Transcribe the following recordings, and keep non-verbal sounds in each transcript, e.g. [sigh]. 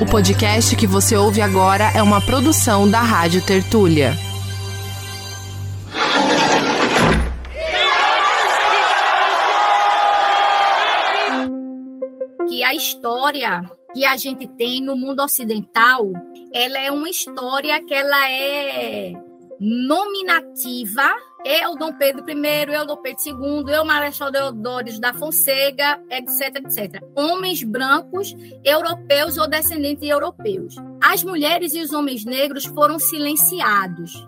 O podcast que você ouve agora é uma produção da Rádio Tertúlia. Que a história que a gente tem no mundo ocidental, ela é uma história que ela é nominativa eu, Dom Pedro I, eu, Dom Pedro II, eu, Marechal Deodoro da Fonseca, etc, etc. Homens brancos, europeus ou descendentes de europeus. As mulheres e os homens negros foram silenciados.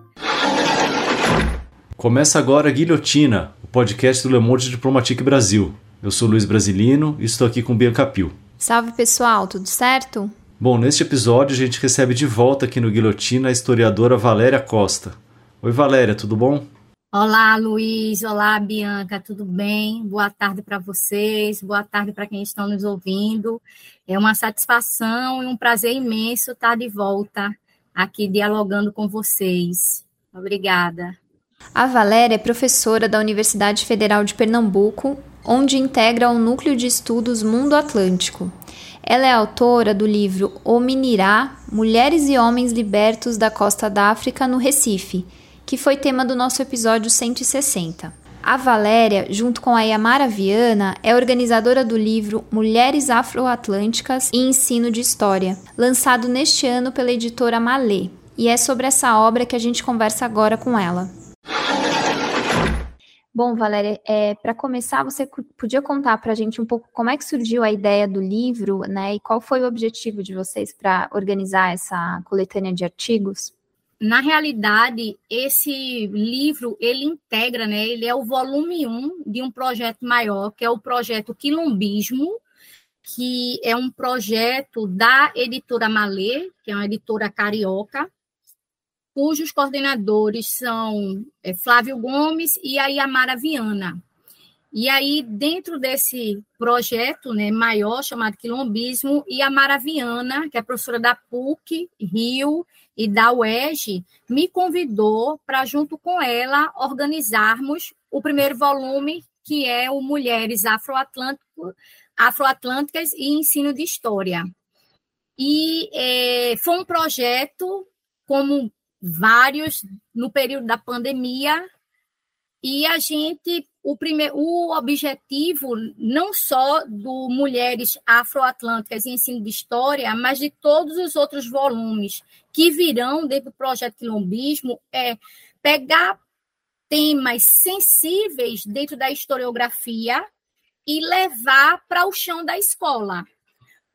Começa agora a Guilhotina, o podcast do Le Monde Diplomatique Brasil. Eu sou Luiz Brasilino e estou aqui com Bianca Pio. Salve pessoal, tudo certo? Bom, neste episódio a gente recebe de volta aqui no Guilhotina a historiadora Valéria Costa. Oi Valéria, tudo bom? Olá, Luiz. Olá, Bianca. Tudo bem? Boa tarde para vocês. Boa tarde para quem estão nos ouvindo. É uma satisfação e um prazer imenso estar de volta aqui dialogando com vocês. Obrigada. A Valéria é professora da Universidade Federal de Pernambuco, onde integra o Núcleo de Estudos Mundo Atlântico. Ela é autora do livro O Minirá: Mulheres e Homens Libertos da Costa da África no Recife que foi tema do nosso episódio 160. A Valéria, junto com a Yamara Viana, é organizadora do livro Mulheres Afroatlânticas e Ensino de História, lançado neste ano pela editora Malê. E é sobre essa obra que a gente conversa agora com ela. Bom, Valéria, é, para começar, você podia contar para a gente um pouco como é que surgiu a ideia do livro, né? E qual foi o objetivo de vocês para organizar essa coletânea de artigos? Na realidade, esse livro, ele integra, né, ele é o volume 1 de um projeto maior, que é o projeto Quilombismo, que é um projeto da editora Malê, que é uma editora carioca, cujos coordenadores são é, Flávio Gomes e a Yamara Viana. E aí, dentro desse projeto né, maior, chamado Quilombismo, Yamara Viana, que é professora da PUC, Rio, e da UERJ me convidou para, junto com ela, organizarmos o primeiro volume, que é o Mulheres Afroatlânticas e Ensino de História. E é, foi um projeto, como vários, no período da pandemia, e a gente o, primeiro, o objetivo não só do Mulheres Afroatlânticas e Ensino de História, mas de todos os outros volumes que virão dentro do projeto Quilombismo é pegar temas sensíveis dentro da historiografia e levar para o chão da escola.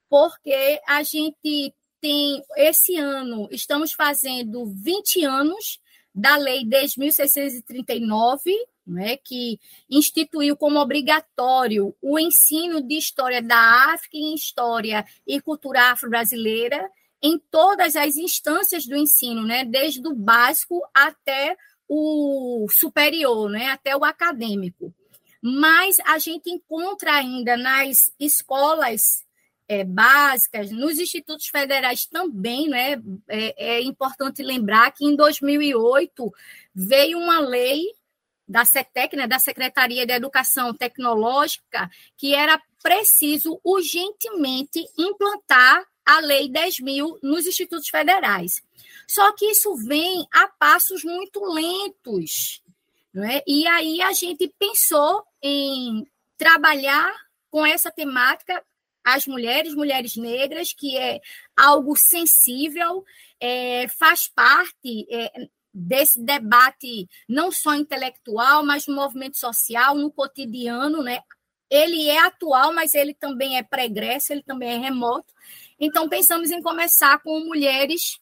Porque a gente tem, esse ano, estamos fazendo 20 anos da Lei 10.639, né, que instituiu como obrigatório o ensino de história da África e história e cultura afro-brasileira em todas as instâncias do ensino, né, desde o básico até o superior, né, até o acadêmico. Mas a gente encontra ainda nas escolas é, básicas, nos institutos federais também, né? É, é, importante lembrar que em 2008 veio uma lei da CETEC, né, da Secretaria de Educação Tecnológica, que era preciso urgentemente implantar a Lei 10 mil nos institutos federais. Só que isso vem a passos muito lentos. Né? E aí a gente pensou em trabalhar com essa temática as mulheres, mulheres negras, que é algo sensível, é, faz parte é, desse debate não só intelectual, mas no movimento social, no cotidiano, né? Ele é atual, mas ele também é pregresso, ele também é remoto. Então, pensamos em começar com mulheres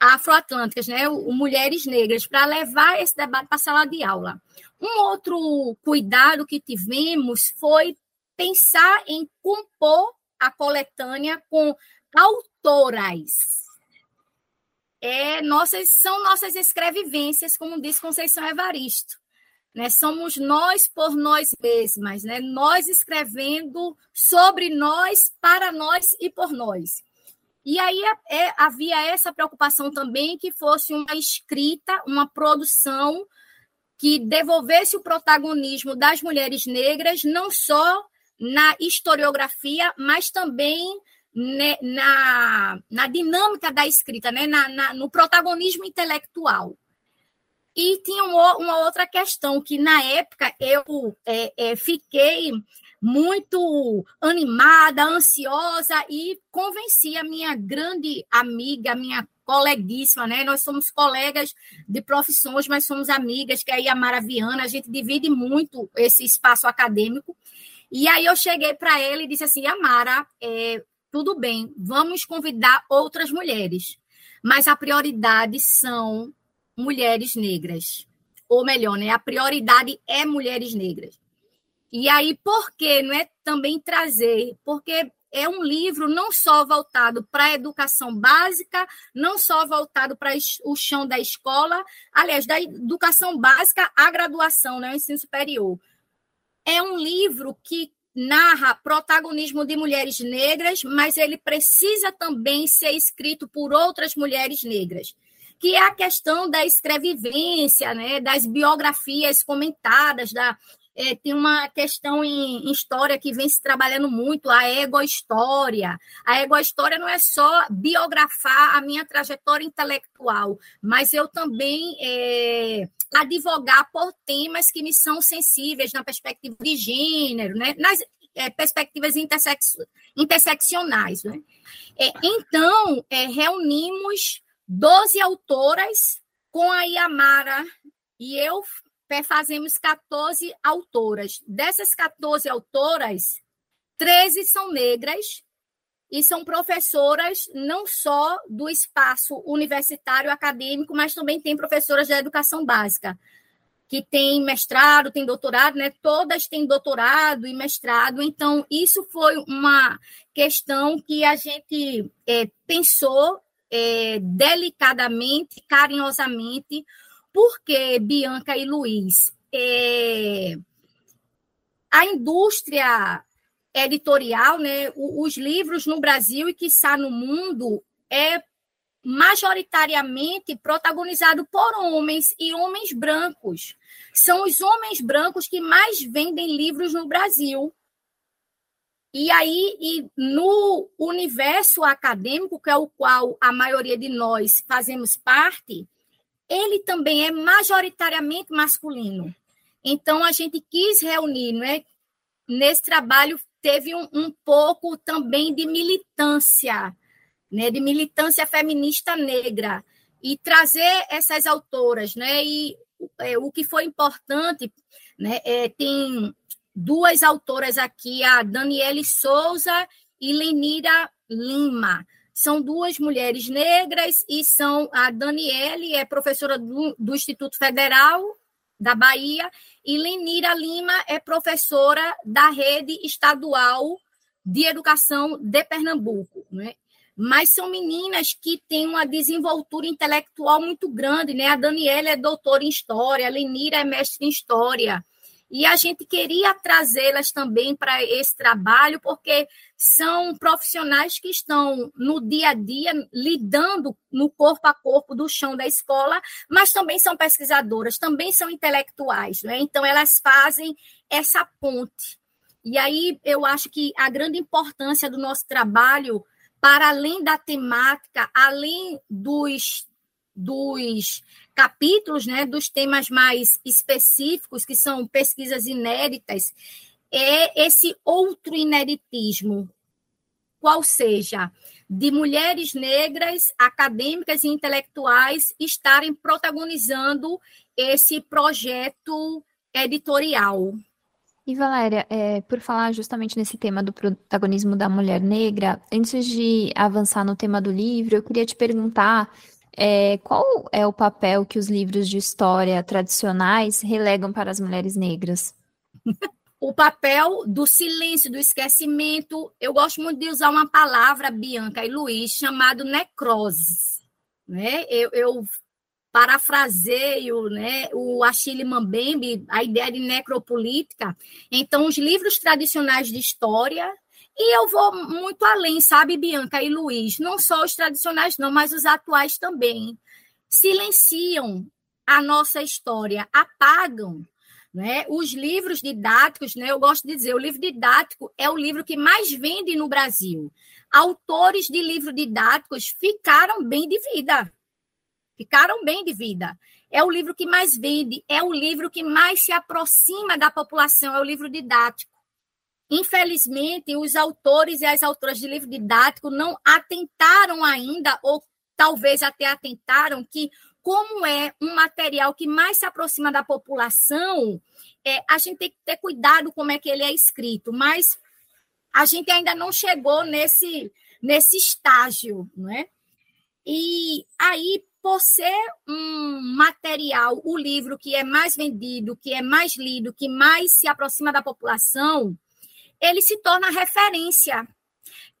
afroatlânticas, né? O, mulheres negras, para levar esse debate para a sala de aula. Um outro cuidado que tivemos foi pensar em compor a coletânea com autoras. É, nossas, são nossas escrevivências, como diz Conceição Evaristo. Né? Somos nós por nós mesmas, né? nós escrevendo sobre nós, para nós e por nós. E aí é, havia essa preocupação também que fosse uma escrita, uma produção que devolvesse o protagonismo das mulheres negras, não só na historiografia, mas também né, na, na dinâmica da escrita, né, na, na, no protagonismo intelectual. E tinha uma, uma, outra questão que, na época, eu é, é, fiquei muito animada, ansiosa e convenci a minha grande amiga, minha coleguíssima, né? Nós somos colegas de profissões, mas somos amigas, que é a Yamara Viana, a gente divide muito esse espaço acadêmico. E aí eu cheguei para ela e disse assim, Yamara, é, tudo bem, vamos convidar outras mulheres, mas a prioridade são mulheres negras. Ou melhor, né? A prioridade é mulheres negras. E aí, por que não é também trazer? Porque é um livro não só voltado para a educação básica, não só voltado para o chão da escola, aliás, da educação básica à graduação, né, o ensino superior. É um livro que narra protagonismo de mulheres negras, mas ele precisa também ser escrito por outras mulheres negras, que é a questão da escrevivência, né, das biografias comentadas, da, é, tem uma questão em, em, história que vem se trabalhando muito, a ego-história. A ego-história não é só biografar a minha trajetória intelectual, mas eu também é, advogar por temas que me são sensíveis na perspectiva de gênero, né? nas é, perspectivas interseccionais. Né? É, então, é, reunimos 12 autoras com a Yamara e eu fazemos 14 autoras. Dessas 14 autoras, 13 são negras e são professoras não só do espaço universitário acadêmico, mas também tem professoras da educação básica, que tem mestrado, tem doutorado, né? Todas têm doutorado e mestrado. Então, isso foi uma questão que a gente é, pensou é, delicadamente, carinhosamente, porque, Bianca e Luiz, é, a indústria editorial, né, os livros no Brasil e que está no mundo é majoritariamente protagonizado por homens e homens brancos. São os homens brancos que mais vendem livros no Brasil. E aí, e no universo acadêmico, que é o qual a maioria de nós fazemos parte, ele também é majoritariamente masculino. Então, a gente quis reunir, né? nesse trabalho teve um, um pouco também de militância, né? de militância feminista negra, e trazer essas autoras. Né? E é, o que foi importante, né? É, tem duas autoras aqui, a Daniele Souza e Lenira Lima são duas mulheres negras e são a Daniele, é professora do, do Instituto Federal da Bahia, e Lenira Lima é professora da rede estadual de educação de Pernambuco. Né? Mas são meninas que têm uma desenvoltura intelectual muito grande. Né? A Daniela é doutora em História, a Lenira é mestre em História, e a gente queria trazê-las também para esse trabalho, porque são profissionais que estão no dia a dia lidando no corpo a corpo do chão da escola, mas também são pesquisadoras, também são intelectuais, né? Então elas fazem essa ponte. E aí eu acho que a grande importância do nosso trabalho, para além da temática, além dos dos capítulos, né, dos temas mais específicos, que são pesquisas inéditas, é esse outro ineditismo, qual seja, de mulheres negras, acadêmicas e intelectuais estarem protagonizando esse projeto editorial. E Valéria, é, por falar justamente nesse tema do protagonismo da mulher negra, antes de avançar no tema do livro, eu queria te perguntar é, qual é o papel que os livros de história tradicionais relegam para as mulheres negras? o papel do silêncio, do esquecimento. Eu gosto muito de usar uma palavra, Bianca e Luiz, chamado necrose. Né? Eu, eu parafraseio né, o Achille Mbembe, a ideia de necropolítica. Então, os livros tradicionais de história e eu vou muito além, sabe, Bianca e Luiz? Não só os tradicionais, não, mas os atuais também. Silenciam a nossa história, apagam. Né? Os livros didáticos, né, eu gosto de dizer, o livro didático é o livro que mais vende no Brasil. Autores de livros didáticos ficaram bem de vida. Ficaram bem de vida. É o livro que mais vende, é o livro que mais se aproxima da população, é o livro didático. Infelizmente, os autores e as autoras de livro didático não atentaram ainda, ou talvez até atentaram, que como é um material que mais se aproxima da população, é, a gente tem que ter cuidado como é que ele é escrito, mas a gente ainda não chegou nesse, nesse estágio, não é? E aí, por ser um material, o livro que é mais vendido, que é mais lido, que mais se aproxima da população, ele se torna referência.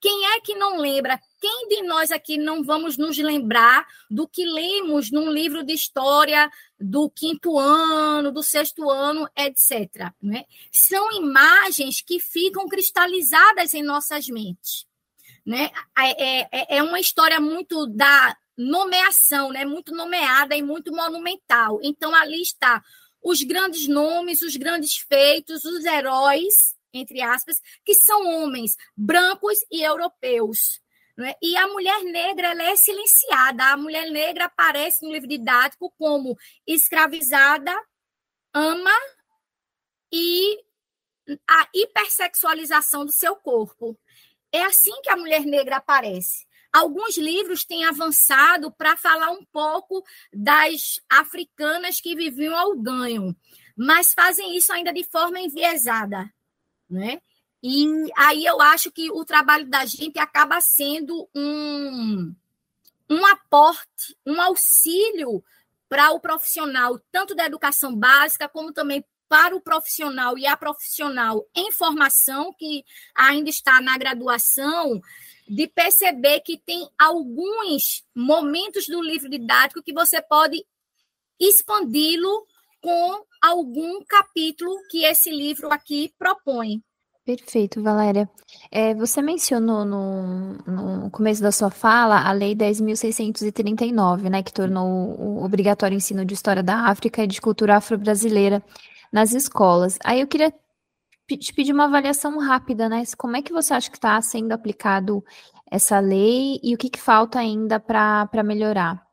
Quem é que não lembra? Quem de nós aqui não vamos nos lembrar do que lemos num livro de história do quinto ano, do sexto ano, etc. Né? São imagens que ficam cristalizadas em nossas mentes. Né? É, é, é uma história muito da nomeação, né? muito nomeada e muito monumental. Então, ali está os grandes nomes, os grandes feitos, os heróis, entre aspas, que são homens brancos e europeus. Né? E a mulher negra ela é silenciada. A mulher negra aparece no livro didático como escravizada, ama e a hipersexualização do seu corpo. É assim que a mulher negra aparece. Alguns livros têm avançado para falar um pouco das africanas que viviam ao ganho, mas fazem isso ainda de forma enviesada né? E aí eu acho que o trabalho da gente acaba sendo um, um aporte, um auxílio para o profissional, tanto da educação básica, como também para o profissional e a profissional em formação, que ainda está na graduação, de perceber que tem alguns momentos do livro didático que você pode expandi-lo com algum capítulo que esse livro aqui propõe. Perfeito, Valéria. É, você mencionou no, no começo da sua fala a Lei 10.639, né, que tornou o obrigatório ensino de História da África e de cultura afro-brasileira nas escolas. Aí eu queria te pedir uma avaliação rápida, né? Como é que você acha que está sendo aplicado essa lei e o que, que falta ainda para melhorar?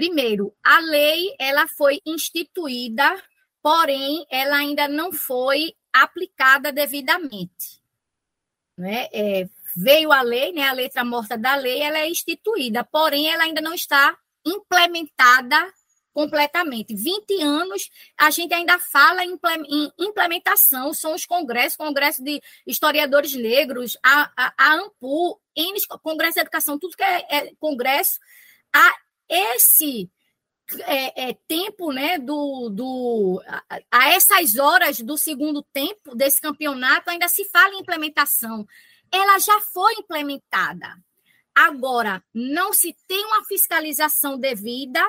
Primeiro, a lei ela foi instituída, porém ela ainda não foi aplicada devidamente. Né? É, veio a lei, né, a letra morta da lei, ela é instituída, porém ela ainda não está implementada completamente. 20 anos, a gente ainda fala em implementação, são os congressos, congresso de historiadores negros, a, a, a AMPU, Congresso de Educação, tudo que é, é congresso, a esse é, é, tempo, né, do, do, a, a, essas horas do segundo tempo desse campeonato, ainda se fala em implementação. Ela já foi implementada. Agora, não se tem uma fiscalização devida,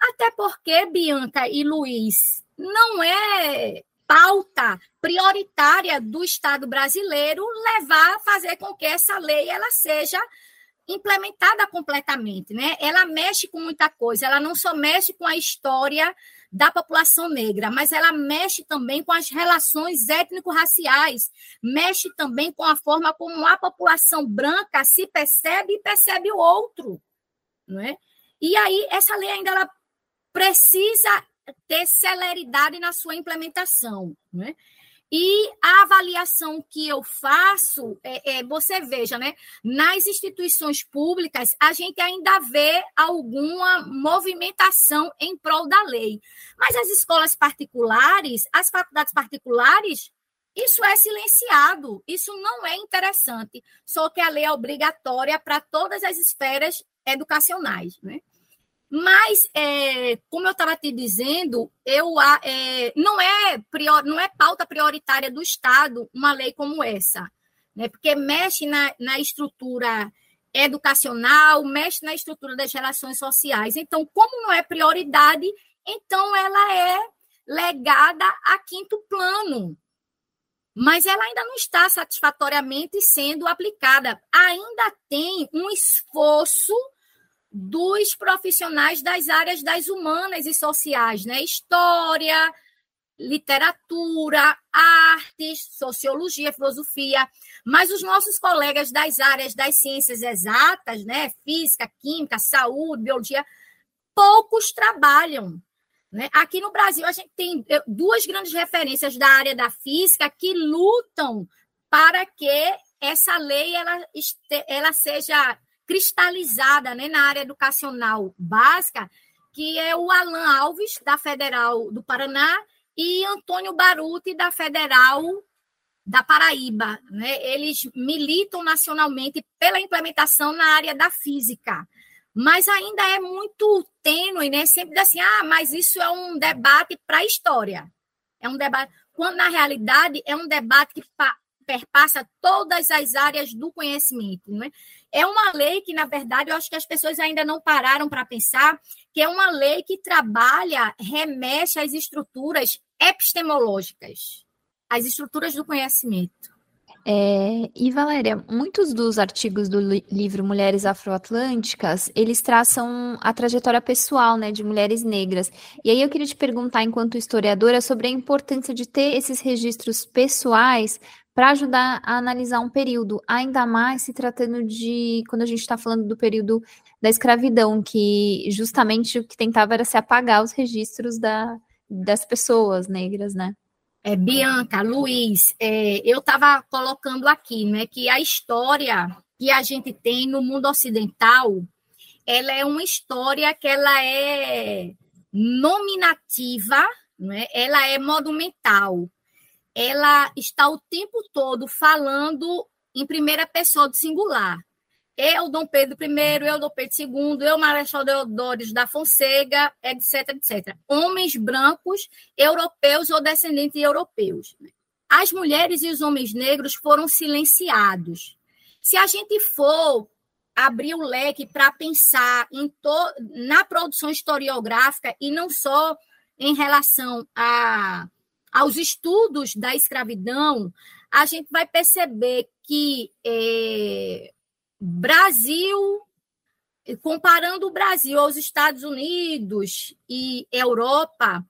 até porque, Bianca e Luiz, não é pauta prioritária do Estado brasileiro levar, fazer com que essa lei ela seja implementada completamente, né? Ela mexe com muita coisa, ela não só mexe com a história da população negra, mas ela mexe também com as relações étnico-raciais, mexe também com a forma como a população branca se percebe e percebe o outro, não é? E aí essa lei ainda ela precisa ter celeridade na sua implementação, não é? E a avaliação que eu faço, é, é, você veja, né? Nas instituições públicas, a gente ainda vê alguma movimentação em prol da lei. Mas as escolas particulares, as faculdades particulares, isso é silenciado, isso não é interessante. Só que a lei é obrigatória para todas as esferas educacionais, né? Mas, é, como eu estava te dizendo, eu, é, não, é prior, não é pauta prioritária do Estado uma lei como essa, né? porque mexe na, na estrutura educacional, mexe na estrutura das relações sociais. Então, como não é prioridade, então ela é legada a quinto plano. Mas ela ainda não está satisfatoriamente sendo aplicada. Ainda tem um esforço dos profissionais das áreas das humanas e sociais, né? História, literatura, artes, sociologia, filosofia, mas os nossos colegas das áreas das ciências exatas, né, física, química, saúde, biologia, poucos trabalham. Né? Aqui no Brasil, a gente tem duas grandes referências da área da física que lutam para que essa lei ela, ela seja cristalizada né, na área educacional básica, que é o Alan Alves, da Federal do Paraná, e Antônio Baruti, da Federal da Paraíba. Né? Eles militam nacionalmente pela implementação na área da física. Mas ainda é muito tênue, né? Sempre assim, ah, mas isso é um debate para a história. É um debate, quando na realidade é um debate que perpassa todas as áreas do conhecimento. Né? É uma lei que, na verdade, eu acho que as pessoas ainda não pararam para pensar que é uma lei que trabalha, remexe às estruturas epistemológicas, às estruturas do conhecimento. É, e Valéria, muitos dos artigos do li livro Mulheres Afroatlânticas, eles traçam a trajetória pessoal, né, de mulheres negras. E aí eu queria te perguntar, enquanto historiadora, sobre a importância de ter esses registros pessoais para ajudar a analisar um período, ainda mais se tratando de quando a gente está falando do período da escravidão, que justamente o que tentava era se apagar os registros da, das pessoas negras, né? É, Bianca, Luiz, é, eu estava colocando aqui né, que a história que a gente tem no mundo ocidental, ela é uma história que ela é nominativa, né, ela é monumental, ela está o tempo todo falando em primeira pessoa do singular eu, Dom Pedro I, eu, Dom Pedro II, eu, Marechal Deodoro da Fonseca, etc, etc. Homens brancos, europeus ou descendentes de europeus. As mulheres e os homens negros foram silenciados. Se a gente for abrir o leque para pensar na produção historiográfica e não só em relação a... aos estudos da escravidão, a gente vai perceber que eh, Brasil, comparando o Brasil aos Estados Unidos e Europa,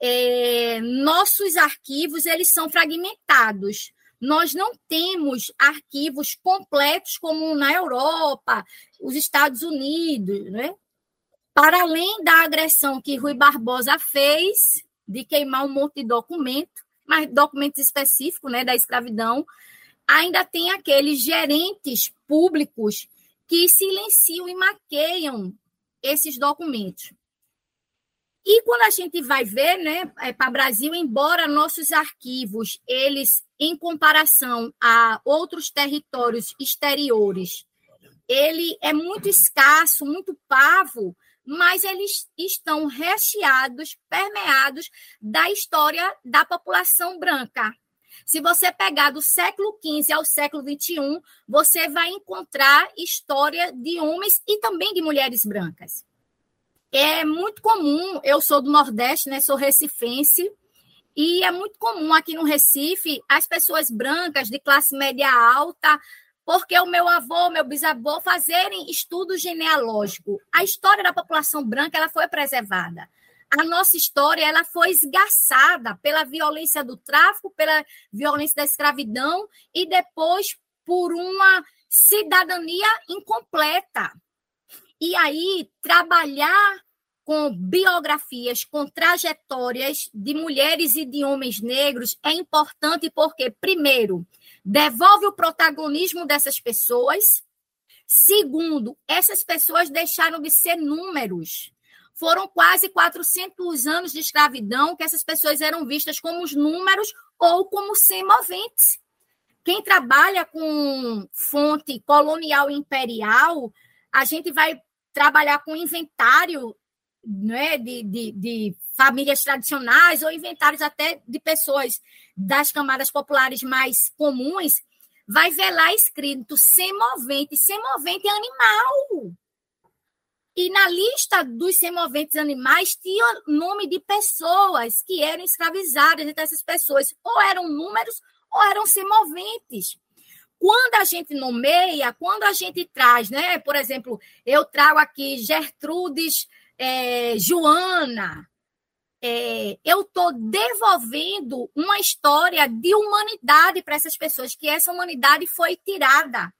é, nossos arquivos eles são fragmentados. Nós não temos arquivos completos como na Europa, os Estados Unidos, né? Para além da agressão que Rui Barbosa fez de queimar um monte de documento, mas documentos específicos, né, da escravidão, ainda tem aqueles gerentes públicos que silenciam e maqueiam esses documentos. E quando a gente vai ver, né, é, para o Brasil, embora nossos arquivos, eles, em comparação a outros territórios exteriores, ele é muito escasso, muito pavo, mas eles estão recheados, permeados da história da população branca. Se você pegar do século XV ao século XXI, você vai encontrar história de homens e também de mulheres brancas. É muito comum, eu sou do Nordeste, né, sou recifense, e é muito comum aqui no Recife as pessoas brancas de classe média alta, porque o meu avô, meu bisavô fazerem estudo genealógico. A história da população branca ela foi preservada a nossa história ela foi esgaçada pela violência do tráfico, pela violência da escravidão e depois por uma cidadania incompleta. E aí, trabalhar com biografias, com trajetórias de mulheres e de homens negros é importante porque, primeiro, devolve o protagonismo dessas pessoas. Segundo, essas pessoas deixaram de ser números foram quase 400 anos de escravidão que essas pessoas eram vistas como os números ou como semoventes. Quem trabalha com fonte colonial e imperial, a gente vai trabalhar com inventário né, de, de, de famílias tradicionais ou inventários até de pessoas das camadas populares mais comuns, vai ver lá escrito semovente. Semovente animal. E na lista dos semoventes animais tinha nome de pessoas que eram escravizadas. Então, essas pessoas ou eram números ou eram semoventes. Quando a gente nomeia, quando a gente traz, né? Por exemplo, eu trago aqui Gertrudes é, Joana, é, eu estou devolvendo uma história de humanidade para essas pessoas, que essa humanidade foi tirada.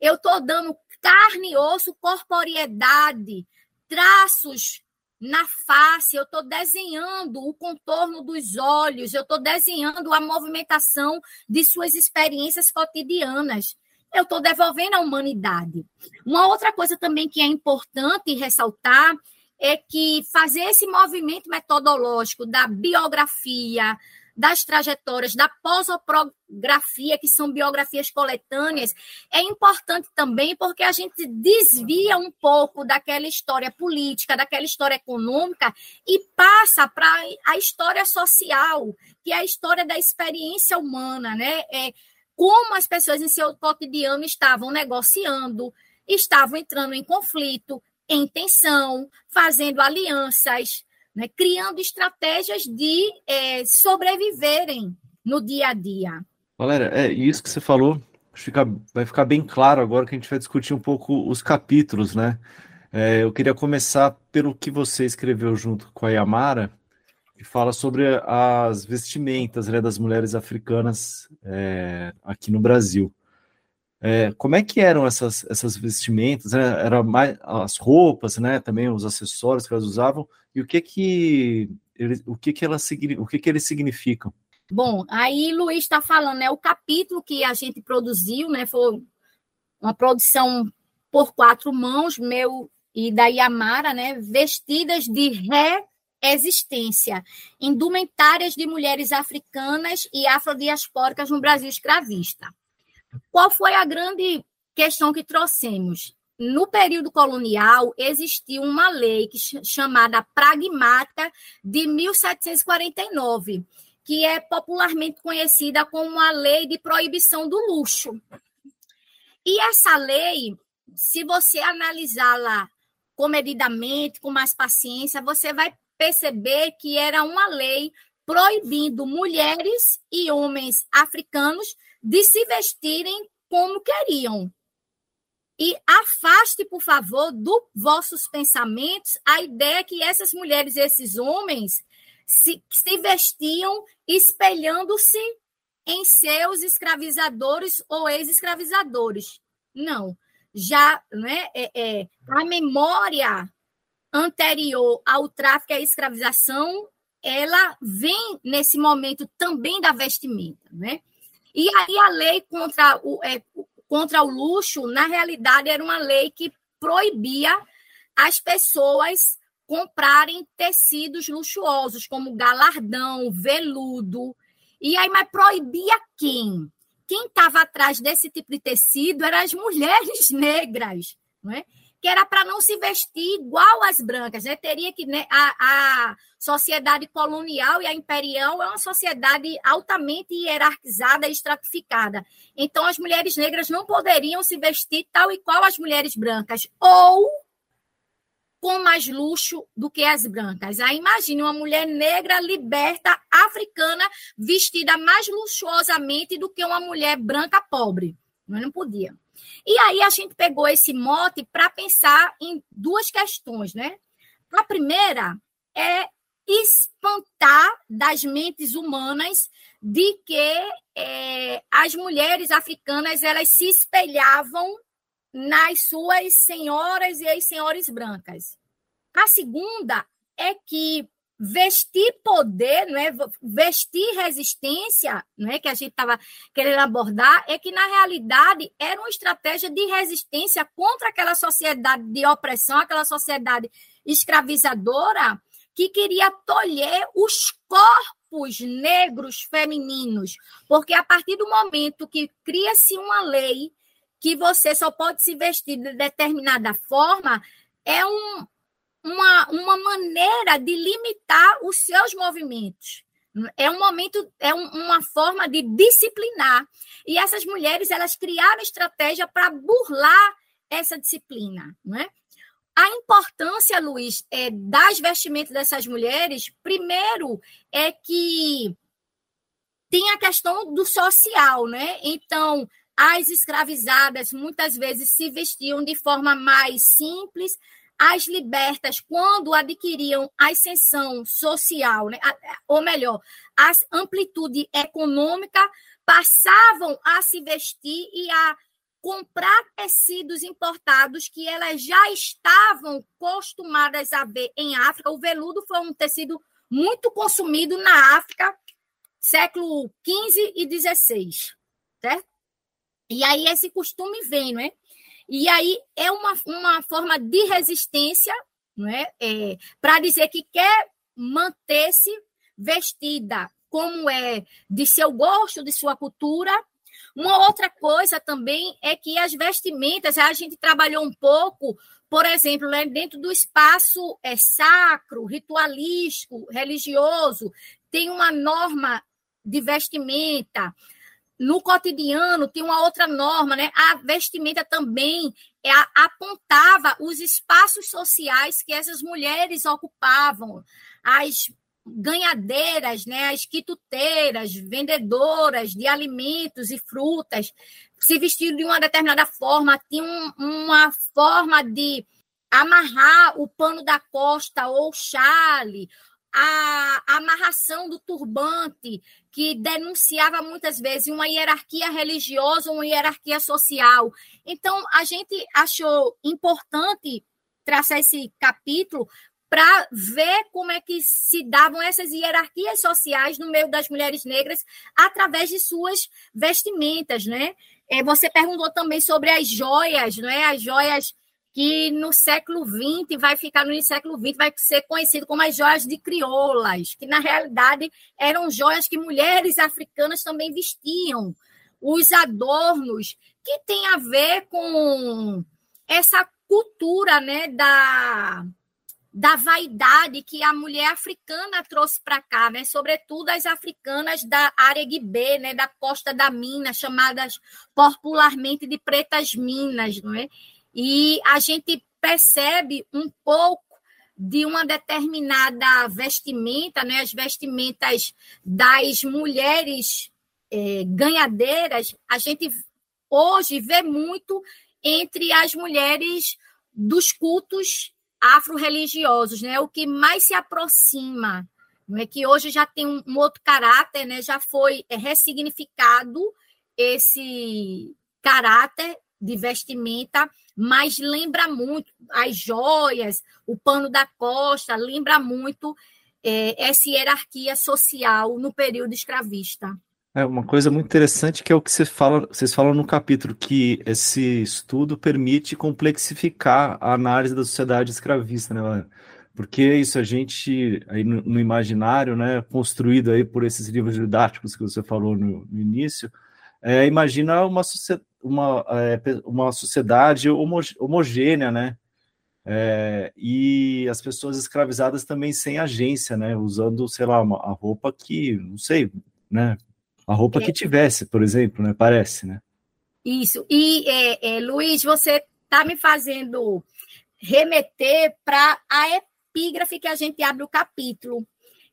Eu estou dando carne, osso, corporeidade, traços na face, eu estou desenhando o contorno dos olhos, eu estou desenhando a movimentação de suas experiências cotidianas. Eu estou devolvendo à humanidade. Uma outra coisa também que é importante ressaltar é que fazer esse movimento metodológico da biografia, das trajetórias, da posopografia, que são biografias coletâneas, é importante também porque a gente desvia um pouco daquela história política, daquela história econômica e passa para a história social, que é a história da experiência humana, né? É, como as pessoas em seu cotidiano estavam negociando, estavam entrando em conflito, em tensão, fazendo alianças, né, criando estratégias de é, sobreviverem no dia a dia. Valéria, é isso que você falou. Fica, vai ficar bem claro agora que a gente vai discutir um pouco os capítulos, né? É, eu queria começar pelo que você escreveu junto com a Yamara, que fala sobre as vestimentas né, das mulheres africanas é, aqui no Brasil. É, como é que eram essas, essas vestimentas? Né? Era mais as roupas, né? Também os acessórios que elas usavam e o que que ele, o que que elas o que que eles significam? Bom, aí Luiz está falando, né? O capítulo que a gente produziu, né? Foi uma produção por quatro mãos, meu e da Yamara, né? Vestidas de reexistência, indumentárias de mulheres africanas e afrodiaspóricas no Brasil escravista. Qual foi a grande questão que trouxemos? No período colonial, existiu uma lei chamada Pragmata de 1749, que é popularmente conhecida como a Lei de Proibição do Luxo. E essa lei, se você analisá-la comedidamente, com mais paciência, você vai perceber que era uma lei proibindo mulheres e homens africanos de se vestirem como queriam. E afaste, por favor, dos vossos pensamentos a ideia que essas mulheres e esses homens se, se vestiam espelhando-se em seus escravizadores ou ex-escravizadores. Não. Já né, é, é, a memória anterior ao tráfico e à escravização, ela vem nesse momento também da vestimenta. Né? E aí a lei contra o, é, contra o luxo, na realidade, era uma lei que proibia as pessoas comprarem tecidos luxuosos, como galardão, veludo. E aí, mas proibia quem? Quem estava atrás desse tipo de tecido eram as mulheres [laughs] negras, não é? Que era para não se vestir igual às brancas, né? Teria que né, a, a sociedade colonial e a imperial é uma sociedade altamente hierarquizada e estratificada. Então as mulheres negras não poderiam se vestir tal e qual as mulheres brancas ou com mais luxo do que as brancas. Aí imagine uma mulher negra liberta africana vestida mais luxuosamente do que uma mulher branca pobre. Mas não podia. E aí a gente pegou esse mote para pensar em duas questões, né? A primeira é espantar das mentes humanas de que é, as mulheres africanas elas se espelhavam nas suas senhoras e as senhoras brancas. A segunda é que vestir poder, não é? vestir resistência, não é? que a gente estava querendo abordar, é que, na realidade, era uma estratégia de resistência contra aquela sociedade de opressão, aquela sociedade escravizadora que queria tolher os corpos negros femininos, porque a partir do momento que cria-se uma lei que você só pode se vestir de determinada forma, é um, uma, uma maneira de limitar os seus movimentos. É um momento, é um, uma forma de disciplinar. E essas mulheres, elas criaram estratégia para burlar essa disciplina, não é? A importância, Luiz, é, das vestimentas dessas mulheres, primeiro, é que tem a questão do social, né? Então, as escravizadas muitas vezes se vestiam de forma mais simples, as libertas, quando adquiriam a ascensão social, né, ou melhor, a amplitude econômica, passavam a se vestir e a comprar tecidos importados que elas já estavam acostumadas a ver em África. O veludo foi um tecido muito consumido na África, século XV e XVI, certo? E aí esse costume vem, não é? E aí é uma, uma forma de resistência, não é? é Para dizer que quer manter-se vestida como é de seu gosto, de sua cultura. Uma outra coisa também é que as vestimentas, a gente trabalhou um pouco, por exemplo, né, dentro do espaço é, sacro, ritualístico, religioso, tem uma norma de vestimenta. No cotidiano, tem uma outra norma, né? A vestimenta também é, apontava os espaços sociais que essas mulheres ocupavam, as ganhadeiras, né, as quituteiras, vendedoras de alimentos e frutas, se vestiram de uma determinada forma, tinham uma forma de amarrar o pano da costa ou chale, a amarração do turbante, que denunciava muitas vezes uma hierarquia religiosa, uma hierarquia social. Então, a gente achou importante traçar esse capítulo para ver como é que se davam essas hierarquias sociais no meio das mulheres negras através de suas vestimentas, né? É, você perguntou também sobre as joias, né? As joias que no século XX vai ficar no século XX vai ser conhecido como as joias de crioulas, que na realidade eram joias que mulheres africanas também vestiam, os adornos que tem a ver com essa cultura, né, da da vaidade que a mulher africana trouxe para cá, né? Sobretudo as africanas da área Guibê, né? Da costa da Minas, chamadas popularmente de pretas minas, não é? E a gente percebe um pouco de uma determinada vestimenta, né? As vestimentas das mulheres é, ganhadeiras, a gente hoje vê muito entre as mulheres dos cultos afro-religiosos, né? O que mais se aproxima, é que hoje já tem um, um outro caráter, né? Já foi é, ressignificado esse caráter de vestimenta, mas lembra muito as joias, o pano da costa, lembra muito é, essa hierarquia social no período escravista. É uma coisa muito interessante que é o que você fala, vocês falam no capítulo, que esse estudo permite complexificar a análise da sociedade escravista, né? Porque isso a gente, aí no, no imaginário, né, construído aí por esses livros didáticos que você falou no, no início, é, imagina uma, uma, é, uma sociedade homogênea, né? É, e as pessoas escravizadas também sem agência, né? Usando, sei lá, uma, a roupa que, não sei, né? A roupa é. que tivesse, por exemplo, né? Parece, né? Isso. E, é, é, Luiz, você está me fazendo remeter para a epígrafe que a gente abre o capítulo,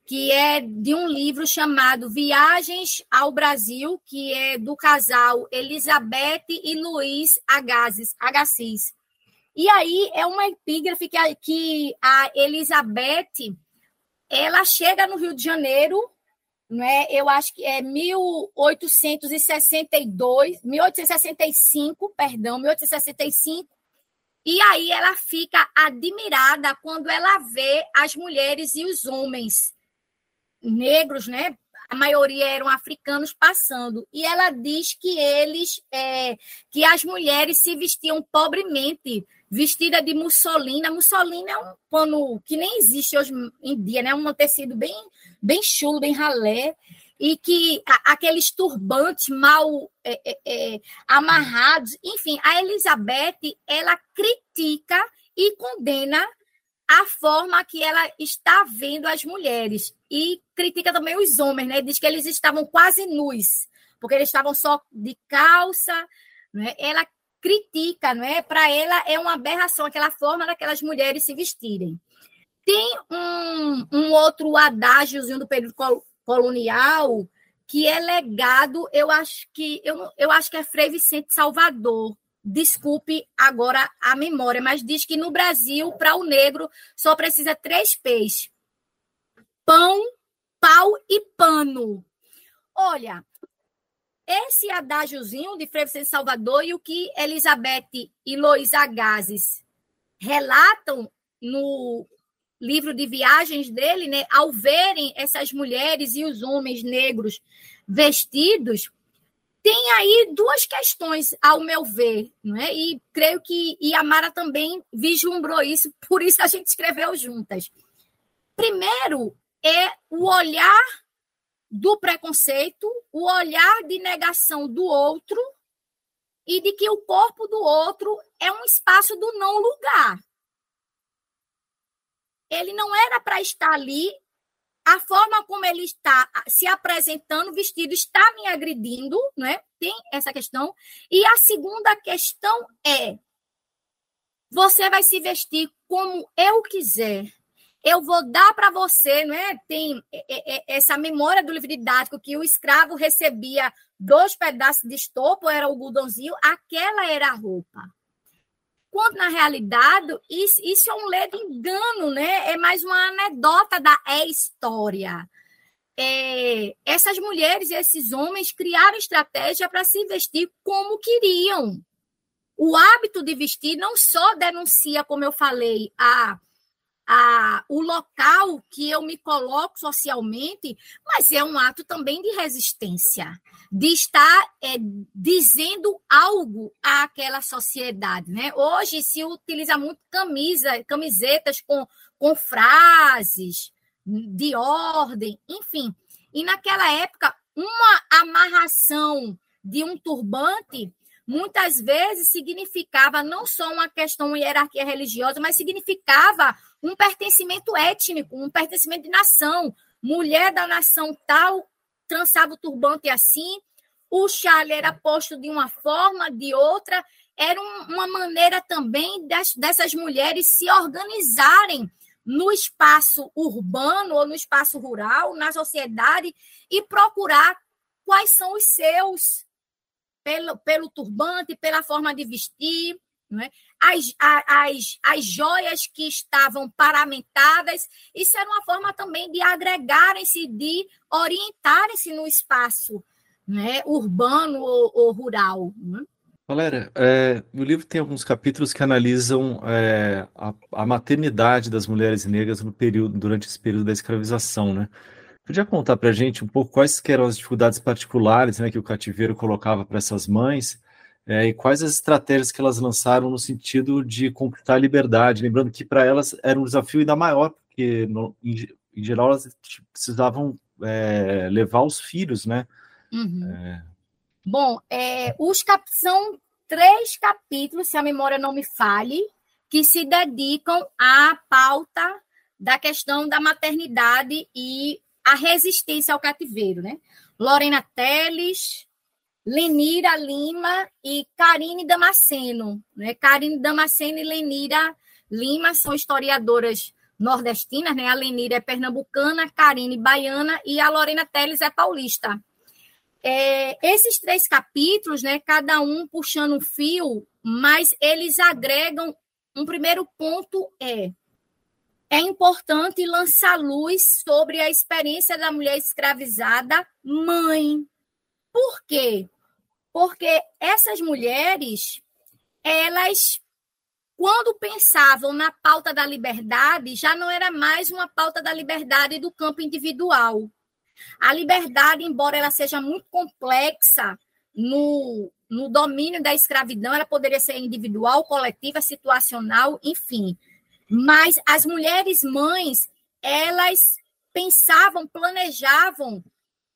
que é de um livro chamado Viagens ao Brasil, que é do casal Elizabeth e Luiz Agassiz. Agassiz. E aí é uma epígrafe que a, que a Elizabeth ela chega no Rio de Janeiro né? Eu acho que é 1862, 1865, perdão, 1865. E aí ela fica admirada quando ela vê as mulheres e os homens negros, né? A maioria eram africanos passando. E ela diz que eles, é, que as mulheres se vestiam pobremente, vestida de mussolina. Mussolina é um pano que nem existe hoje em dia, né? Um tecido bem, bem chulo, bem ralé, e que aqueles turbantes mal é, é, é, amarrados. Enfim, a Elizabeth ela critica e condena a forma que ela está vendo as mulheres e critica também os homens, né? Diz que eles estavam quase nus, porque eles estavam só de calça, né? Ela critica, não é? Para ela é uma aberração aquela forma daquelas mulheres se vestirem. Tem um, um outro adágiozinho do período colonial que é legado, eu acho que eu, eu acho que é Frei Vicente Salvador, desculpe agora a memória, mas diz que no Brasil, para o negro, só precisa três P's: pão, pau e pano. Olha, esse adágiozinho de Frei Vicente Salvador e o que Elizabeth e Lois Agassiz relatam no livro de viagens dele, né, ao verem essas mulheres e os homens negros vestidos, tem aí duas questões, ao meu ver, né? e creio que Yamara também vislumbrou isso, [laughs] por isso a gente escreveu juntas. Primeiro, é o olhar do preconceito, o olhar de negação do outro e de que o corpo do outro é um espaço do não lugar. Ele não era para estar ali. A forma como ele está se apresentando, vestido, está me agredindo, né? Tem essa questão. E a segunda questão é: você vai se vestir como eu quiser eu vou dar para você, né? Tem essa memória do livro didático que o escravo recebia dois pedaços de estopo, era o algodãozinho, aquela era a roupa. Quando, na realidade, isso, isso é um ledo engano, né? É mais uma anedota da é-história. É, essas mulheres e esses homens criaram estratégia para se vestir como queriam. O hábito de vestir não só denuncia, como eu falei, a a, o local que eu me coloco socialmente, mas é um ato também de resistência, de estar é, dizendo algo àquela sociedade. Né? Hoje se utiliza muito camisa, camisetas com, com frases de ordem, enfim. E naquela época, uma amarração de um turbante muitas vezes significava não só uma questão de hierarquia religiosa, mas significava um pertencimento étnico, um pertencimento de nação. Mulher da nação tal trançava o turbante assim, o chale era posto de uma forma, de outra. Era uma maneira também dessas mulheres se organizarem no espaço urbano ou no espaço rural, na sociedade, e procurar quais são os seus pelo, pelo turbante, pela forma de vestir, é? as, as, as joias que estavam paramentadas, isso era uma forma também de agregarem-se, de orientarem-se no espaço né? urbano ou, ou rural. Né? Valéria, é, o livro tem alguns capítulos que analisam é, a, a, maternidade das mulheres negras no período, durante esse período da escravização, né? Podia contar para a gente um pouco quais eram as dificuldades particulares né, que o cativeiro colocava para essas mães é, e quais as estratégias que elas lançaram no sentido de conquistar a liberdade? Lembrando que para elas era um desafio ainda maior, porque no, em, em, geral elas precisavam é, levar os filhos, né? Uhum. Bom, é, os cap são três capítulos, se a memória não me falhe, que se dedicam à pauta da questão da maternidade e a resistência ao cativeiro, né? Lorena Teles, Lenira Lima e Karine Damasceno. Né? Karine Damasceno e Lenira Lima são historiadoras nordestinas, né? A Lenira é pernambucana, Karine baiana e a Lorena Teles é paulista. É, esses três capítulos, né, cada um puxando um fio, mas eles agregam um primeiro ponto é é importante lançar luz sobre a experiência da mulher escravizada mãe. Por quê? Porque essas mulheres, elas, quando pensavam na pauta da liberdade, já não era mais uma pauta da liberdade do campo individual. A liberdade, embora ela seja muito complexa no, no domínio da escravidão, ela poderia ser individual, coletiva, situacional, enfim. Mas as mulheres mães, elas pensavam, planejavam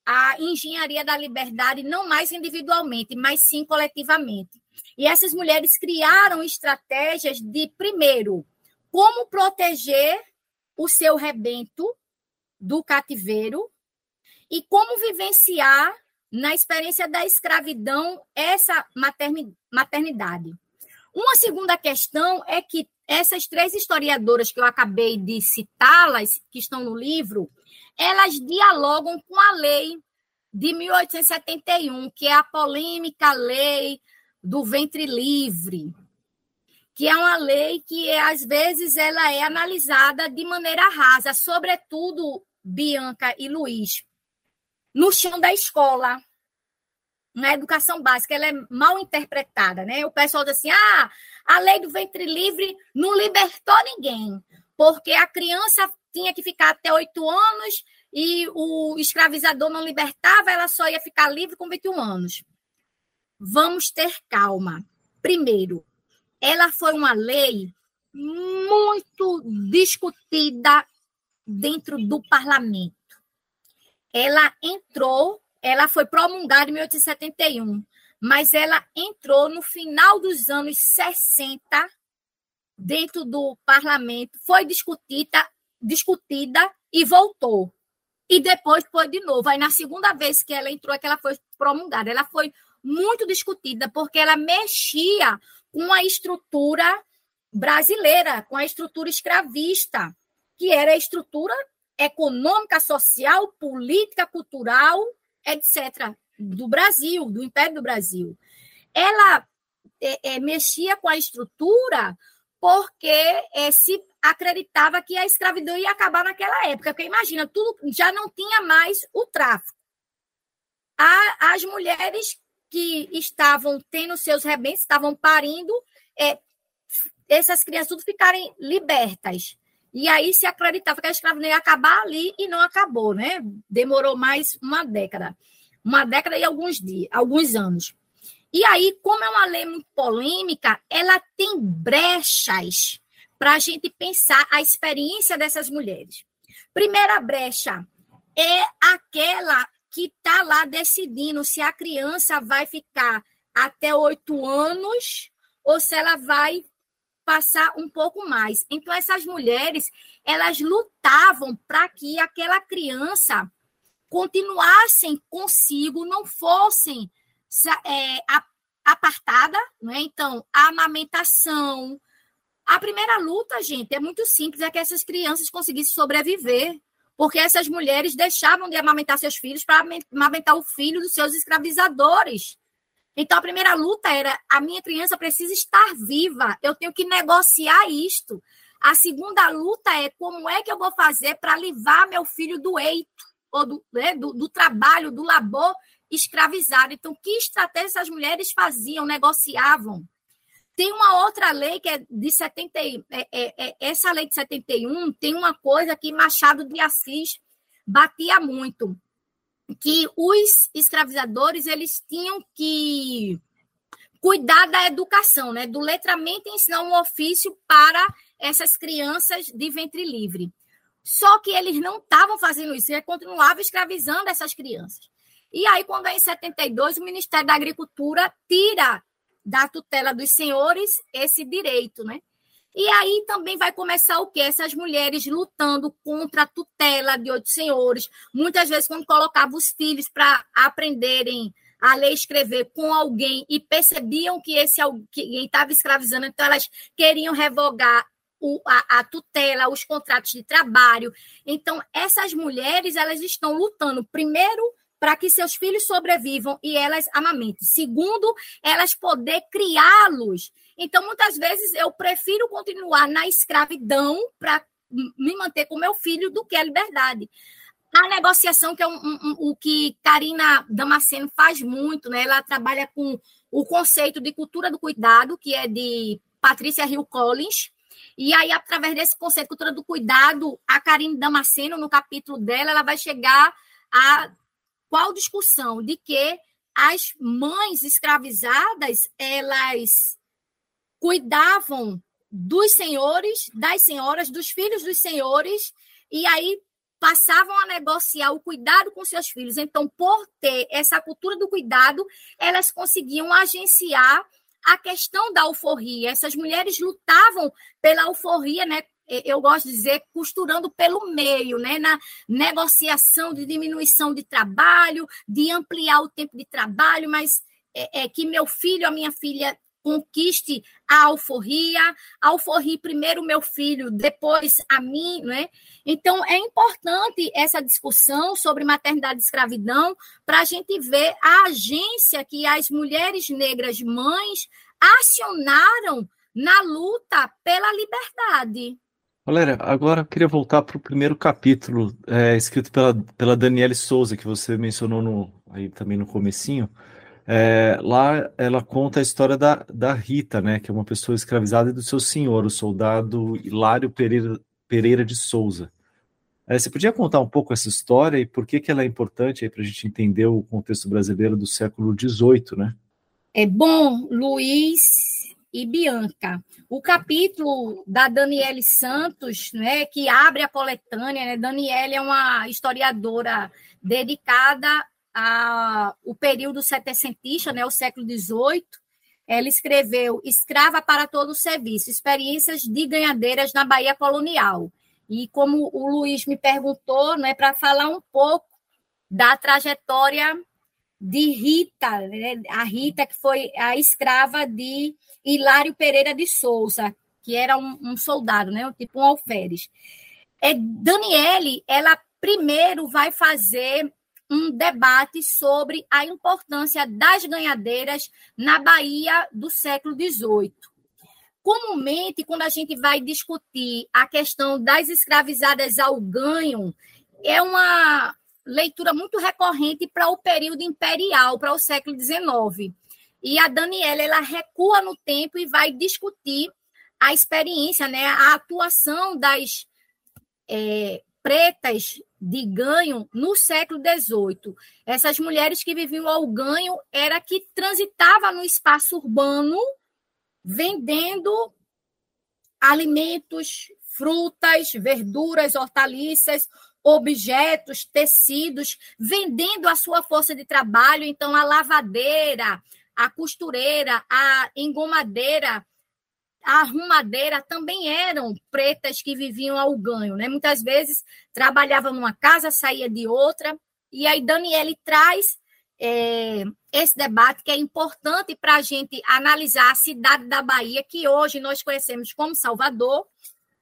a engenharia da liberdade não mais individualmente, mas sim coletivamente. E essas mulheres criaram estratégias de, primeiro, como proteger o seu rebento do cativeiro e como vivenciar na experiência da escravidão essa maternidade. Uma segunda questão é que essas três historiadoras que eu acabei de citá-las, que estão no livro, elas dialogam com a lei de 1871, que é a polêmica lei do ventre livre, que é uma lei que às vezes ela é analisada de maneira rasa, sobretudo Bianca e Luiz, no chão da escola, na educação básica, ela é mal interpretada, né? O pessoal diz assim: "Ah, a lei do ventre livre não libertou ninguém, porque a criança tinha que ficar até oito anos e o escravizador não libertava, ela só ia ficar livre com 21 anos. Vamos ter calma. Primeiro, ela foi uma lei muito discutida dentro do parlamento. Ela entrou, ela foi promulgada em 1871, mas ela entrou no final dos anos 60 dentro do parlamento, foi discutida, discutida e voltou. E depois foi de novo. Aí, na segunda vez que ela entrou, é que ela foi promulgada. Ela foi muito discutida, porque ela mexia com a estrutura brasileira, com a estrutura escravista, que era a estrutura econômica, social, política, cultural, etc., do Brasil, do Império do Brasil. Ela é, é, mexia com a estrutura porque é, se acreditava que a escravidão ia acabar naquela época. Porque imagina, tudo já não tinha mais o tráfico. A, as mulheres que estavam tendo seus rebentos, estavam parindo, é, essas crianças tudo ficarem libertas. E aí se acreditava que a escravidão ia acabar ali e não acabou, né? Demorou mais uma década. Uma década e alguns dias, alguns anos. E aí, como é uma lei muito polêmica, ela tem brechas para a gente pensar a experiência dessas mulheres. Primeira brecha é aquela que está lá decidindo se a criança vai ficar até oito anos ou se ela vai passar um pouco mais. Então, essas mulheres, elas lutavam para que aquela criança continuassem consigo, não fossem é, apartada, né? Então, a amamentação. A primeira luta, gente, é muito simples, é que essas crianças conseguissem sobreviver, porque essas mulheres deixavam de amamentar seus filhos para amamentar o filho dos seus escravizadores. Então, a primeira luta era: a minha criança precisa estar viva, eu tenho que negociar isto. A segunda luta é como é que eu vou fazer para livrar meu filho do eito, ou do, né, do, do trabalho, do labor escravizado. Então, que estratégia as mulheres faziam, negociavam? Tem uma outra lei que é de 70, é, é, é, essa lei de 71 tem uma coisa que Machado de Assis batia muito, que os escravizadores eles tinham que cuidar da educação, né, do letramento e ensinar um ofício para essas crianças de ventre livre. Só que eles não estavam fazendo isso, eles continuavam escravizando essas crianças. E aí, quando é em 72, o Ministério da Agricultura tira da tutela dos senhores esse direito, né? E aí também vai começar o quê? Essas mulheres lutando contra a tutela de outros senhores. Muitas vezes, quando colocavam os filhos para aprenderem a ler e escrever com alguém e percebiam que esse alguém estava escravizando, então elas queriam revogar o, a, a, tutela, os contratos de trabalho. Então, essas mulheres, elas estão lutando, primeiro, para que seus filhos sobrevivam e elas amamentem. Segundo, elas poder criá-los. Então, muitas vezes, eu prefiro continuar na escravidão para me manter com meu filho do que a liberdade. A negociação, que é um, um, um, o que Karina Damasceno faz muito, né? ela trabalha com o conceito de cultura do cuidado, que é de Patrícia Hill Collins, e aí, através desse conceito de cultura do cuidado, a Karine Damasceno, no capítulo dela, ela vai chegar a qual discussão de que as mães escravizadas elas cuidavam dos senhores, das senhoras, dos filhos dos senhores, e aí passavam a negociar o cuidado com seus filhos. Então, por ter essa cultura do cuidado, elas conseguiam agenciar a questão da alforria. Essas mulheres lutavam pela alforria, né? eu gosto de dizer, costurando pelo meio, né? na negociação de diminuição de trabalho, de ampliar o tempo de trabalho, mas é, é que meu filho, a minha filha conquiste a alforria, alforrie primeiro meu filho, depois a mim, né? Então, é importante essa discussão sobre maternidade e escravidão para a gente ver a agência que as mulheres negras mães acionaram na luta pela liberdade. Valéria, agora eu queria voltar para o primeiro capítulo, é, escrito pela, pela Souza, que você mencionou no, aí também no comecinho. É, lá ela conta a história da, da Rita, né, que é uma pessoa escravizada e do seu senhor, o soldado Hilário Pereira, Pereira de Souza. É, você podia contar um pouco essa história e por que, que ela é importante para a gente entender o contexto brasileiro do século XVIII, né? É bom, Luiz e Bianca. O capítulo da Daniele Santos, né, que abre a coletânea, né? Daniele é uma historiadora dedicada ao período setecentista, né, o século XVIII. Ela escreveu Escrava para todo o serviço, experiências de ganhadeiras na Bahia colonial. E como o Luiz me perguntou, né, para falar um pouco da trajetória de Rita, né, a Rita que foi a escrava de Hilário Pereira de Souza, que era um, um soldado, né, tipo um alferes. É, Daniele, ela primeiro vai fazer um debate sobre a importância das ganhadeiras na Bahia do século XVIII. Comumente, quando a gente vai discutir a questão das escravizadas ao ganho, é uma leitura muito recorrente para o período imperial, para o século XIX. E a Daniela ela recua no tempo e vai discutir a experiência, né, a atuação das é, pretas de ganho no século XVIII. Essas mulheres que viviam ao ganho era que transitava no espaço urbano vendendo alimentos, frutas, verduras, hortaliças, objetos, tecidos, vendendo a sua força de trabalho. Então, a lavadeira, a costureira, a engomadeira, a arrumadeira também eram pretas que viviam ao ganho. Né? Muitas vezes trabalhavam numa casa, saía de outra. E aí, Daniele traz é, esse debate que é importante para a gente analisar a cidade da Bahia, que hoje nós conhecemos como Salvador,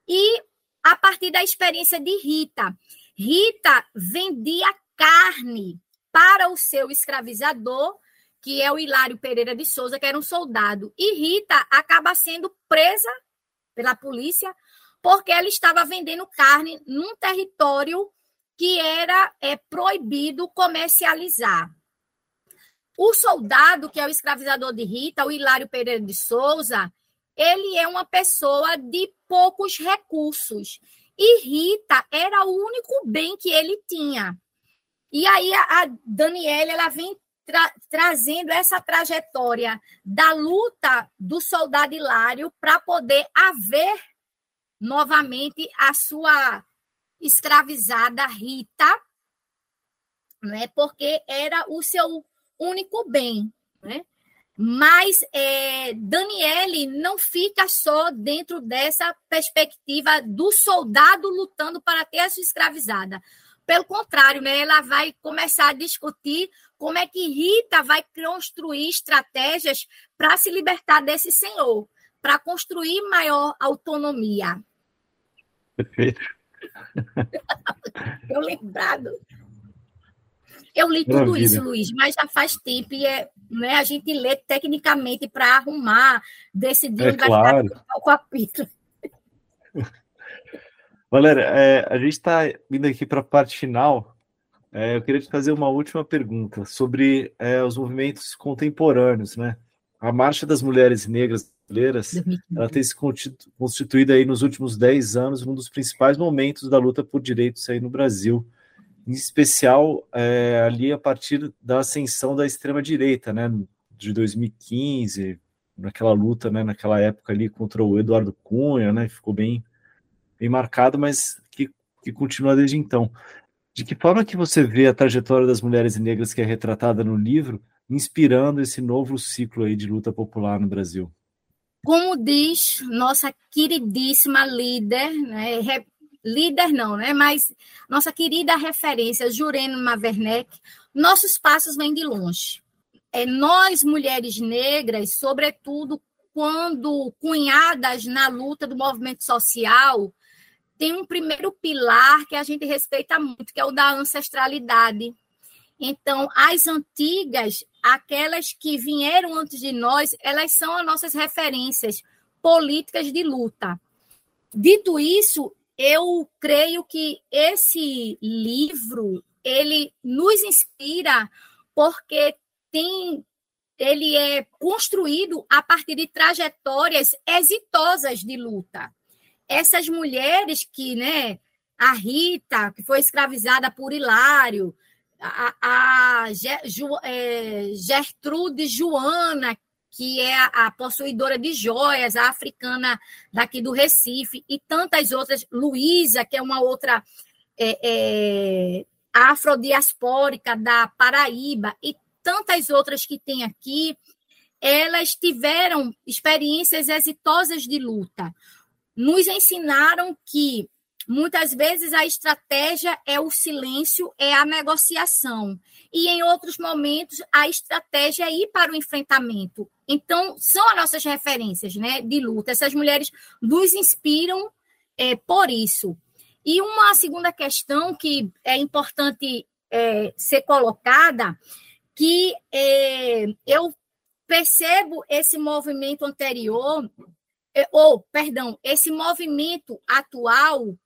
e a partir da experiência de Rita. Rita vendia carne para o seu escravizador, que é o Hilário Pereira de Souza, que era um soldado. E Rita acaba sendo presa pela polícia porque ela estava vendendo carne num território que era é, proibido comercializar. O soldado, que é o escravizador de Rita, o Hilário Pereira de Souza, ele é uma pessoa de poucos recursos. E Rita era o único bem que ele tinha. E aí a, Daniela ela vem tra trazendo essa trajetória da luta do soldado Hilário para poder haver novamente a sua escravizada Rita, né? Porque era o seu único bem, né? Mas é, Daniele não fica só dentro dessa perspectiva do soldado lutando para ter a sua escravizada. Pelo contrário, né, ela vai começar a discutir como é que Rita vai construir estratégias para se libertar desse senhor, para construir maior autonomia. Perfeito. Eu lembrado. Eu li tudo Maravilha. isso, Luiz, mas já faz tempo e é, né, a gente lê tecnicamente para arrumar, decidir é claro. o capítulo. [laughs] Valéria, é, a gente está indo aqui para a parte final. É, eu queria te fazer uma última pergunta sobre é, os movimentos contemporâneos, né? A Marcha das Mulheres Negras Brasileiras, ela tem se constituído aí nos últimos 10 anos um dos principais momentos da luta por direitos aí no Brasil em especial é, ali a partir da ascensão da extrema-direita, né, de 2015, naquela luta, né, naquela época ali contra o Eduardo Cunha, né, ficou bem, bem marcado, mas que, que continua desde então. De que forma que você vê a trajetória das mulheres negras que é retratada no livro, inspirando esse novo ciclo aí de luta popular no Brasil? Como diz nossa queridíssima líder, né, líder não, né? Mas nossa querida referência, Jurema Maverneck, nossos passos vêm de longe. É, nós, mulheres negras, sobretudo quando cunhadas na luta do movimento social, tem um primeiro pilar que a gente respeita muito, que é o da ancestralidade. Então, as antigas, aquelas que vieram antes de nós, elas são as nossas referências políticas de luta. Dito isso, eu creio que esse livro ele nos inspira porque tem ele é construído a partir de trajetórias exitosas de luta. Essas mulheres que, né, a Rita, que foi escravizada por Hilário, a, a é, Gertrude Joana, que é a, a, possuidora de joias, a africana daqui do Recife, e tantas outras, Luísa, que é uma outra é, é, afrodiaspórica da Paraíba, e tantas outras que tem aqui, elas tiveram experiências exitosas de luta. Nos ensinaram que muitas vezes a estratégia é o silêncio, é a negociação. E em outros momentos a estratégia é ir para o enfrentamento. Então, são as nossas referências né, de luta. Essas mulheres nos inspiram é, por isso. E uma segunda questão que é importante é, ser colocada que é, eu percebo esse movimento anterior, ou, perdão, esse movimento atual,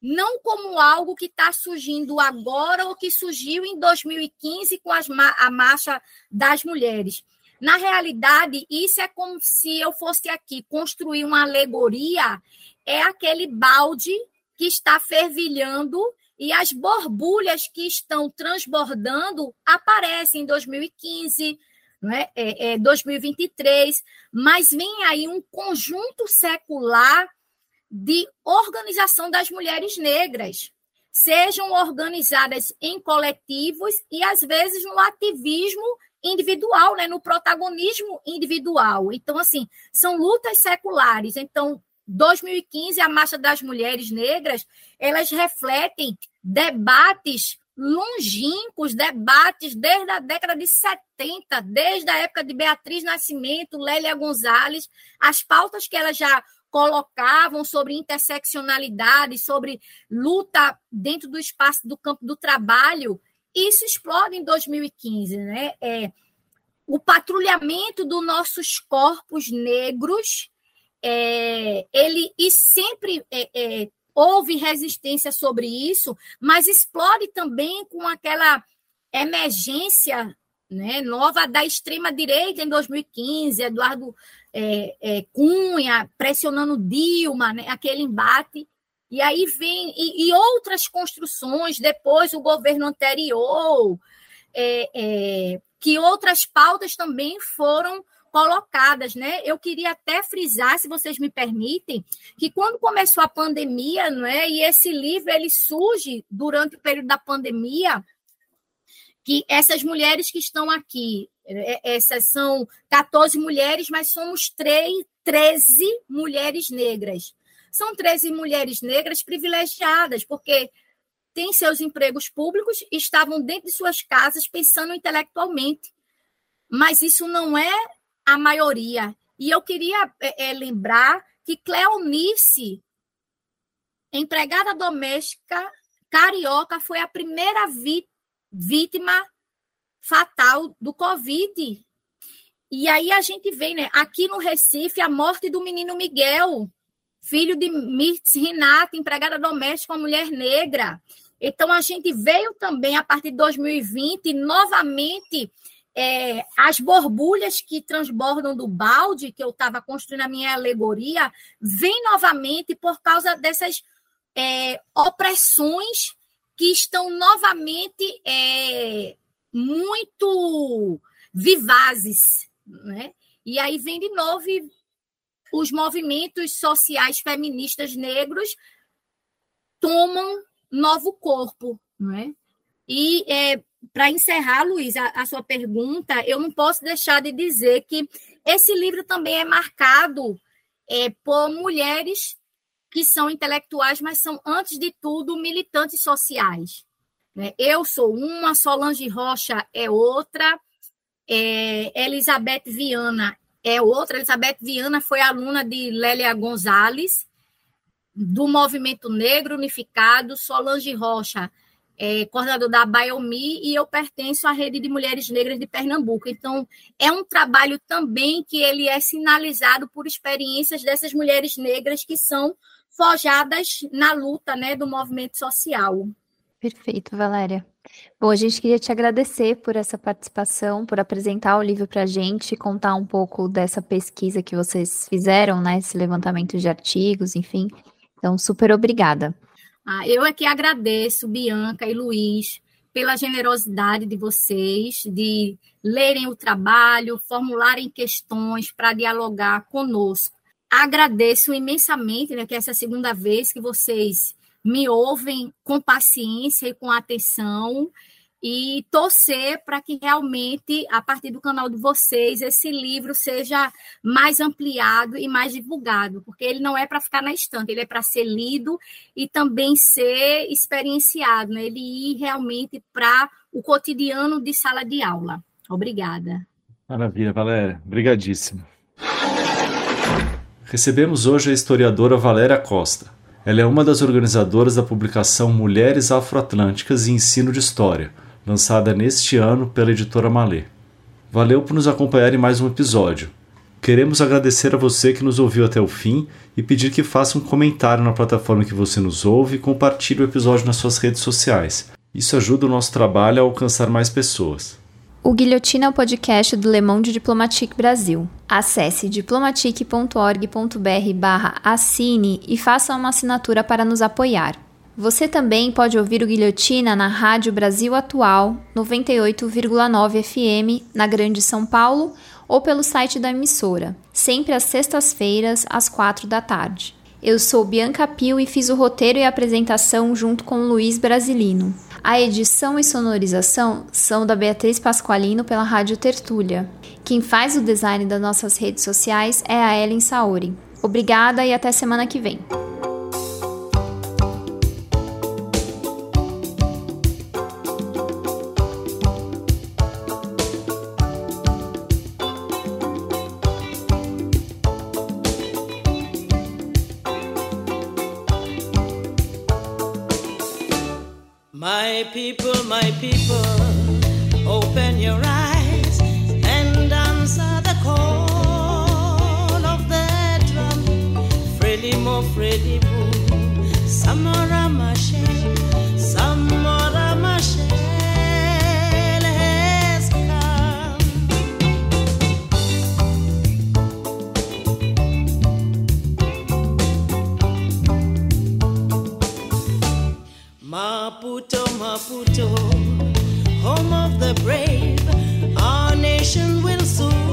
não como algo que está surgindo agora ou que surgiu em 2015 com as, a marcha das mulheres. Na realidade, isso é como se eu fosse aqui construir uma alegoria, é aquele balde que está fervilhando e as borbulhas que estão transbordando aparecem em 2015, né? é, é 2023, mas vem aí um conjunto secular de organização das mulheres negras, sejam organizadas em coletivos e, às vezes, no ativismo individual, né? no protagonismo individual. Então, assim, são lutas seculares. Então, 2015, a Marcha das Mulheres Negras, elas refletem debates longínquos, debates desde a década de 70, desde a época de Beatriz Nascimento, Lélia Gonzalez, as pautas que elas já colocavam sobre interseccionalidade, sobre luta dentro do espaço do campo do trabalho, isso explode em 2015, né? É, o patrulhamento dos nossos corpos negros é, ele e sempre é, é, houve resistência sobre isso, mas explode também com aquela emergência né, nova da extrema-direita em 2015, Eduardo é, é, Cunha pressionando Dilma, né, aquele embate. E aí vem e, e, outras construções, depois o governo anterior, é, é que outras pautas também foram colocadas, né? Eu queria até frisar, se vocês me permitem, que quando começou a pandemia, não é? E esse livro ele surge durante o período da pandemia, que essas mulheres que estão aqui, é, essas são 14 mulheres, mas somos 3, 13 mulheres negras. São 13 mulheres negras privilegiadas, porque têm seus empregos públicos estavam dentro de suas casas pensando intelectualmente. Mas isso não é a maioria. E eu queria é, é, lembrar que Cleonice, empregada doméstica carioca, foi a primeira vítima fatal do Covid. E aí a gente vê, né? Aqui no Recife, a morte do menino Miguel, filho de Mirtz Renata, empregada doméstica, uma mulher negra. Então a gente veio também, a partir de 2020, novamente é, as borbulhas que transbordam do balde, que eu estava construindo a minha alegoria, vem novamente por causa dessas é, opressões que estão novamente é, muito vivazes. Né? E aí vem de novo os movimentos sociais feministas negros tomam novo corpo. Não é? E é, para encerrar, Luiz, a, a, sua pergunta, eu não posso deixar de dizer que esse livro também é marcado é, por mulheres que são intelectuais, mas são, antes de tudo, militantes sociais. Né? Eu sou uma, Solange Rocha é outra, é, Elizabeth Viana é outra. Elizabeth Viana foi aluna de Lélia Gonzalez, do Movimento Negro Unificado, Solange Rocha, é, coordenador da Biomi, e eu pertenço à Rede de Mulheres Negras de Pernambuco. Então, é um trabalho também que ele é sinalizado por experiências dessas mulheres negras que são forjadas na luta né, do movimento social. Perfeito, Valéria. Bom, a gente queria te agradecer por essa participação, por apresentar o livro para a gente, contar um pouco dessa pesquisa que vocês fizeram, né? Esse levantamento de artigos, enfim. Então, super obrigada. Ah, eu aqui agradeço, Bianca e Luiz, pela generosidade de vocês, de lerem o trabalho, formularem questões para dialogar conosco. Agradeço imensamente, né, que essa é a segunda vez que vocês me ouvem com paciência e com atenção e torcer para que realmente, a partir do canal de vocês, esse livro seja mais ampliado e mais divulgado, porque ele não é para ficar na estante, ele é para ser lido e também ser experienciado, né? ele ir realmente para o cotidiano de sala de aula. Obrigada. Maravilha, Valéria. Obrigadíssimo. Recebemos hoje a historiadora Valéria Costa. Ela é uma das organizadoras da publicação Mulheres Afroatlânticas e Ensino de História, lançada neste ano pela editora Malê. Valeu por nos acompanhar em mais um episódio. Queremos agradecer a você que nos ouviu até o fim e pedir que faça um comentário na plataforma que você nos ouve e compartilhe o episódio nas suas redes sociais. Isso ajuda o nosso trabalho a alcançar mais pessoas. O Guilhotina é o podcast do Le Monde Diplomatique Brasil. Acesse diplomatique.org.br barra assine e faça uma assinatura para nos apoiar. Você também pode ouvir o Guilhotina na Rádio Brasil Atual, 98,9 FM, na Grande São Paulo, ou pelo site da emissora, sempre às sextas-feiras, às quatro da tarde. Eu sou Bianca Pio e fiz o roteiro e apresentação junto com Luiz Brasilino. A edição e sonorização são da Beatriz Pasqualino pela Rádio Tertúlia. Quem faz o design das nossas redes sociais é a Ellen Saori. Obrigada e até semana que vem. My people, my people, open your eyes and answer the call of the drum. Frelimo, Frelimo, Samara Machel, Maputo, home of the brave, our nation will soon